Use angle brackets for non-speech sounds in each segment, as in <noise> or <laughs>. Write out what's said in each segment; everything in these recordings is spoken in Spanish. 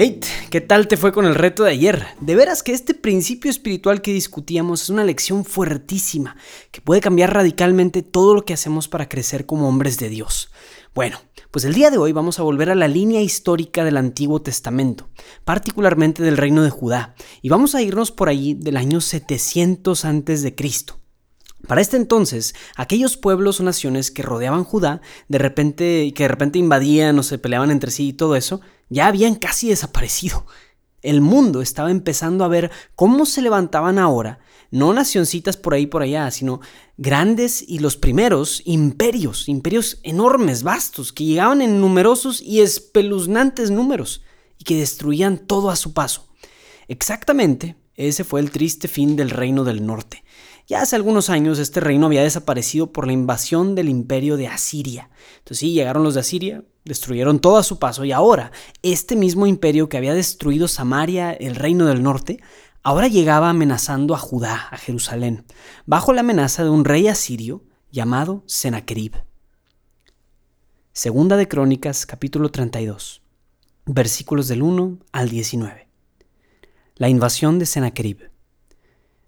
Hey, ¿qué tal te fue con el reto de ayer? De veras que este principio espiritual que discutíamos es una lección fuertísima que puede cambiar radicalmente todo lo que hacemos para crecer como hombres de Dios. Bueno, pues el día de hoy vamos a volver a la línea histórica del Antiguo Testamento, particularmente del reino de Judá, y vamos a irnos por allí del año 700 antes de Cristo. Para este entonces, aquellos pueblos o naciones que rodeaban Judá, de repente, que de repente invadían o se peleaban entre sí y todo eso, ya habían casi desaparecido. El mundo estaba empezando a ver cómo se levantaban ahora, no nacioncitas por ahí por allá, sino grandes y los primeros imperios, imperios enormes, vastos, que llegaban en numerosos y espeluznantes números y que destruían todo a su paso. Exactamente, ese fue el triste fin del reino del norte. Ya hace algunos años este reino había desaparecido por la invasión del imperio de Asiria. Entonces sí, llegaron los de Asiria, destruyeron todo a su paso y ahora este mismo imperio que había destruido Samaria, el reino del norte, ahora llegaba amenazando a Judá, a Jerusalén, bajo la amenaza de un rey asirio llamado Sennacherib. Segunda de Crónicas, capítulo 32, versículos del 1 al 19. La invasión de Sennacherib.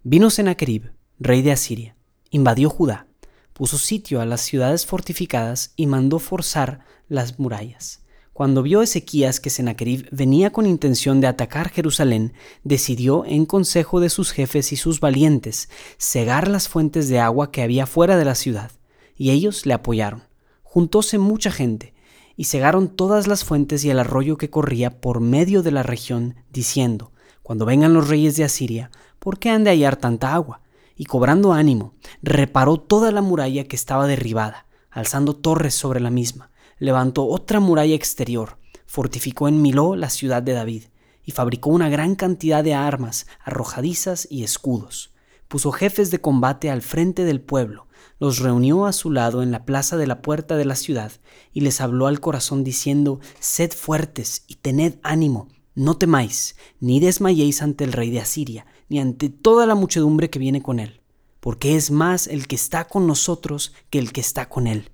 Vino Sennacherib rey de Asiria, invadió Judá, puso sitio a las ciudades fortificadas y mandó forzar las murallas. Cuando vio Ezequías que Sennacherib venía con intención de atacar Jerusalén, decidió, en consejo de sus jefes y sus valientes, cegar las fuentes de agua que había fuera de la ciudad, y ellos le apoyaron. Juntóse mucha gente, y cegaron todas las fuentes y el arroyo que corría por medio de la región, diciendo, Cuando vengan los reyes de Asiria, ¿por qué han de hallar tanta agua? Y cobrando ánimo, reparó toda la muralla que estaba derribada, alzando torres sobre la misma, levantó otra muralla exterior, fortificó en Miló la ciudad de David, y fabricó una gran cantidad de armas, arrojadizas y escudos. Puso jefes de combate al frente del pueblo, los reunió a su lado en la plaza de la puerta de la ciudad, y les habló al corazón diciendo, Sed fuertes y tened ánimo, no temáis, ni desmayéis ante el rey de Asiria, ni ante toda la muchedumbre que viene con él, porque es más el que está con nosotros que el que está con él.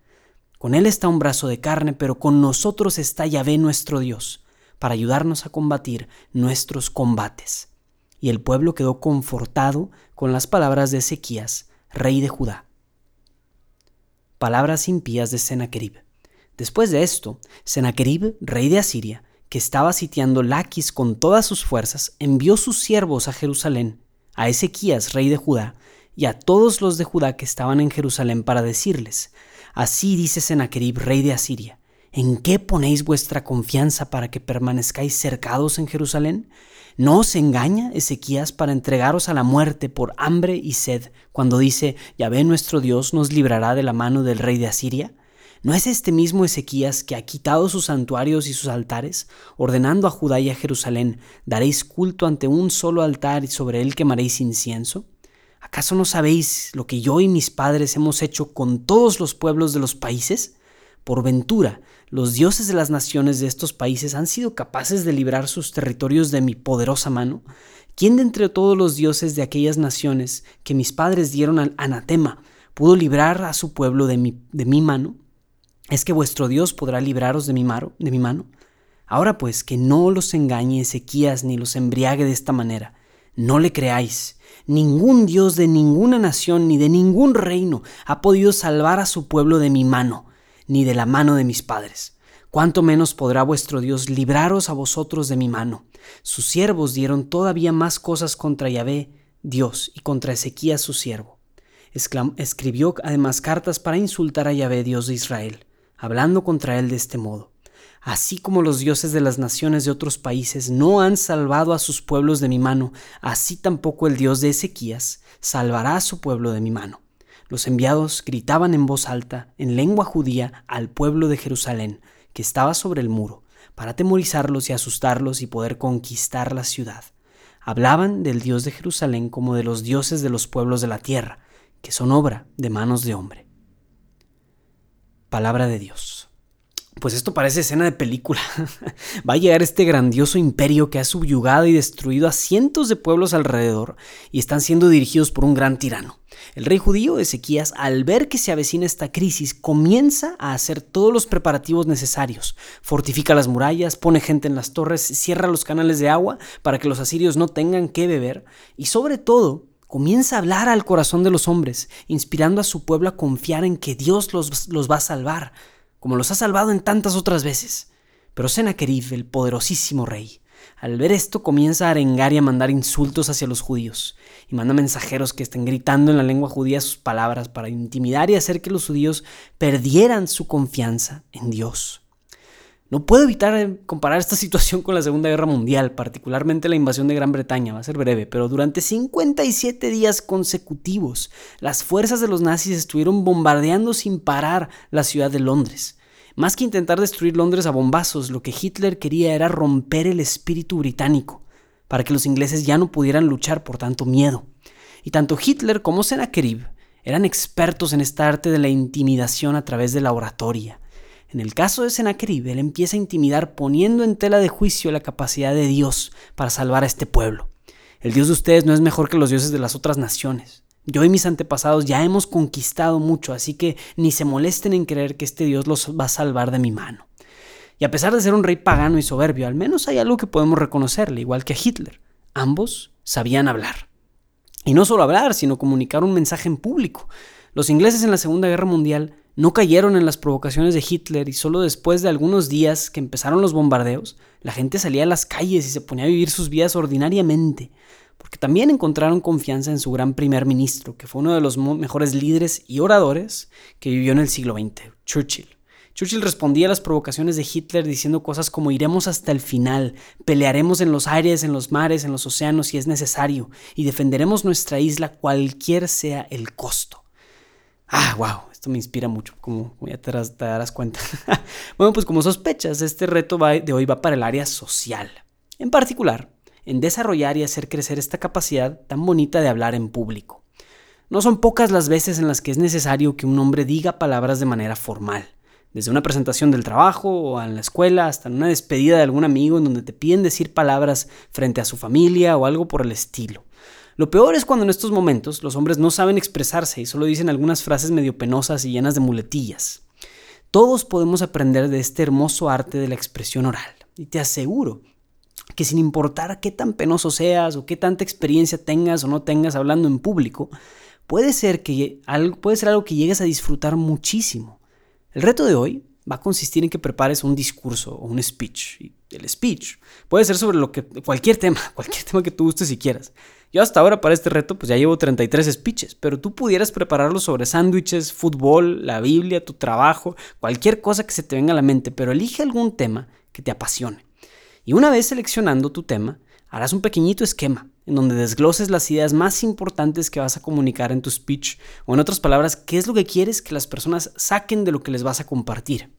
Con él está un brazo de carne, pero con nosotros está Yahvé nuestro Dios, para ayudarnos a combatir nuestros combates. Y el pueblo quedó confortado con las palabras de Ezequías, rey de Judá. Palabras impías de Sennacherib. Después de esto, Sennacherib, rey de Asiria, que estaba sitiando Laquis con todas sus fuerzas, envió sus siervos a Jerusalén, a Ezequías, rey de Judá, y a todos los de Judá que estaban en Jerusalén para decirles, Así dice Sennacherib, rey de Asiria, ¿en qué ponéis vuestra confianza para que permanezcáis cercados en Jerusalén? ¿No os engaña Ezequías para entregaros a la muerte por hambre y sed, cuando dice, Yahvé nuestro Dios nos librará de la mano del rey de Asiria? ¿No es este mismo Ezequías que ha quitado sus santuarios y sus altares, ordenando a Judá y a Jerusalén, daréis culto ante un solo altar y sobre él quemaréis incienso? ¿Acaso no sabéis lo que yo y mis padres hemos hecho con todos los pueblos de los países? Por ventura, los dioses de las naciones de estos países han sido capaces de librar sus territorios de mi poderosa mano. ¿Quién de entre todos los dioses de aquellas naciones que mis padres dieron al anatema pudo librar a su pueblo de mi, de mi mano? ¿Es que vuestro Dios podrá libraros de mi, mano, de mi mano? Ahora pues, que no los engañe Ezequías ni los embriague de esta manera. No le creáis. Ningún Dios de ninguna nación ni de ningún reino ha podido salvar a su pueblo de mi mano, ni de la mano de mis padres. Cuánto menos podrá vuestro Dios libraros a vosotros de mi mano. Sus siervos dieron todavía más cosas contra Yahvé, Dios, y contra Ezequías su siervo. Escribió además cartas para insultar a Yahvé, Dios de Israel hablando contra él de este modo. Así como los dioses de las naciones de otros países no han salvado a sus pueblos de mi mano, así tampoco el Dios de Ezequías salvará a su pueblo de mi mano. los enviados gritaban en voz alta, en lengua judía, al pueblo de Jerusalén, que estaba sobre el muro, para atemorizarlos y asustarlos y poder conquistar la ciudad. Hablaban del Dios de Jerusalén como de los dioses de los pueblos de la tierra, que son obra de manos de hombre. Palabra de Dios. Pues esto parece escena de película. <laughs> Va a llegar este grandioso imperio que ha subyugado y destruido a cientos de pueblos alrededor y están siendo dirigidos por un gran tirano. El rey judío Ezequías, al ver que se avecina esta crisis, comienza a hacer todos los preparativos necesarios. Fortifica las murallas, pone gente en las torres, cierra los canales de agua para que los asirios no tengan que beber y sobre todo comienza a hablar al corazón de los hombres, inspirando a su pueblo a confiar en que Dios los, los va a salvar como los ha salvado en tantas otras veces. Pero Sennacherib, el poderosísimo rey, al ver esto comienza a arengar y a mandar insultos hacia los judíos, y manda mensajeros que estén gritando en la lengua judía sus palabras para intimidar y hacer que los judíos perdieran su confianza en Dios. No puedo evitar eh, comparar esta <laughs> situación con la Segunda Guerra Mundial, particularmente la invasión de Gran Bretaña, va a ser breve, pero durante 57 días consecutivos, las fuerzas de los nazis estuvieron bombardeando sin parar la ciudad de Londres. Más que intentar destruir Londres a bombazos, lo que Hitler quería era romper el espíritu británico, para que los ingleses ya no pudieran luchar por tanto miedo. Y tanto Hitler como Sennacherib eran expertos en esta arte de la intimidación a través de la oratoria en el caso de Sennacherib, él empieza a intimidar poniendo en tela de juicio la capacidad de Dios para salvar a este pueblo. El Dios de ustedes no es mejor que los dioses de las otras naciones. Yo y mis antepasados ya hemos conquistado mucho, así que ni se molesten en creer que este Dios los va a salvar de mi mano. Y a pesar de ser un rey pagano y soberbio, al menos hay algo que podemos reconocerle, igual que a Hitler. Ambos sabían hablar. Y no solo hablar, sino comunicar un mensaje en público. Los ingleses en la Segunda Guerra Mundial no cayeron en las provocaciones de Hitler y solo después de algunos días que empezaron los bombardeos, la gente salía a las calles y se ponía a vivir sus vidas ordinariamente, porque también encontraron confianza en su gran primer ministro, que fue uno de los mejores líderes y oradores que vivió en el siglo XX, Churchill. Churchill respondía a las provocaciones de Hitler diciendo cosas como iremos hasta el final, pelearemos en los aires, en los mares, en los océanos si es necesario, y defenderemos nuestra isla cualquier sea el costo. Ah, wow, esto me inspira mucho, como, ya te darás, cuenta. <laughs> bueno, pues como sospechas, este reto de hoy va para el área social. En particular, en desarrollar y hacer crecer esta capacidad tan bonita de hablar en público. No son pocas las veces en las que es necesario que un hombre diga palabras de manera formal, desde una presentación del trabajo o en la escuela hasta en una despedida de algún amigo en donde te piden decir palabras frente a su familia o algo por el estilo. Lo peor es cuando en estos momentos los hombres no saben expresarse y solo dicen algunas frases medio penosas y llenas de muletillas. Todos podemos aprender de este hermoso arte de la expresión oral. Y te aseguro que sin importar qué tan penoso seas o qué tanta experiencia tengas o no tengas hablando en público, puede ser, que, puede ser algo que llegues a disfrutar muchísimo. El reto de hoy va a consistir en que prepares un discurso o un speech. Y el speech puede ser sobre lo que, cualquier tema, <laughs> cualquier tema que tú gustes si quieras. Yo hasta ahora para este reto pues ya llevo 33 speeches, pero tú pudieras prepararlo sobre sándwiches, fútbol, la Biblia, tu trabajo, cualquier cosa que se te venga a la mente, pero elige algún tema que te apasione. Y una vez seleccionando tu tema, harás un pequeñito esquema en donde desgloses las ideas más importantes que vas a comunicar en tu speech o en otras palabras, qué es lo que quieres que las personas saquen de lo que les vas a compartir.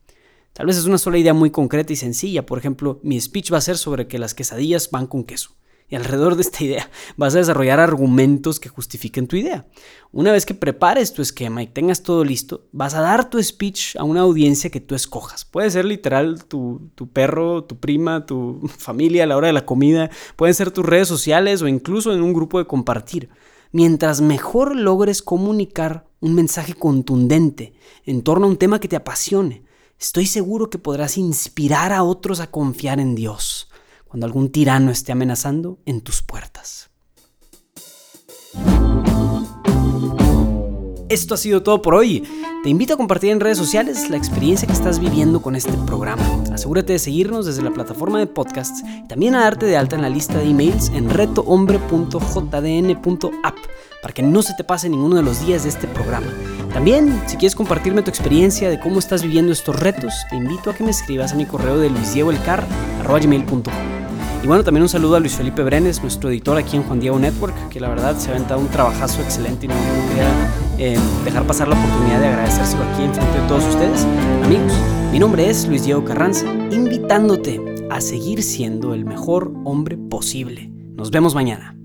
Tal vez es una sola idea muy concreta y sencilla, por ejemplo, mi speech va a ser sobre que las quesadillas van con queso. Y alrededor de esta <laughs> idea vas a desarrollar argumentos que justifiquen tu idea. Una vez que prepares tu esquema y tengas todo listo, vas a dar tu speech a una audiencia que tú escojas. Puede ser literal tu, tu perro, tu prima, tu <laughs> familia a la hora de la comida. Pueden ser tus redes sociales o incluso en un grupo de compartir. Mientras mejor logres comunicar un mensaje contundente en torno a un tema que te apasione, estoy seguro que podrás inspirar a otros a confiar en Dios cuando algún tirano esté amenazando en tus puertas. Esto ha sido todo por hoy. Te invito a compartir en redes sociales la experiencia que estás viviendo con este programa. Asegúrate de seguirnos desde la plataforma de podcasts y también a darte de alta en la lista de emails en retohombre.jdn.app para que no se te pase ninguno de los días de este programa. También, si quieres compartirme tu experiencia de cómo estás viviendo estos retos, te invito a que me escribas a mi correo de luisdiegoelcar.com. Y bueno, también un saludo a Luis Felipe Brenes, nuestro editor aquí en Juan Diego Network, que la verdad se ha aventado un trabajazo excelente y no, quería eh, dejar pasar la oportunidad de agradecérselo aquí en frente de todos ustedes. Amigos, mi nombre es Luis Diego Carranza, invitándote a seguir siendo el mejor hombre posible. Nos vemos mañana.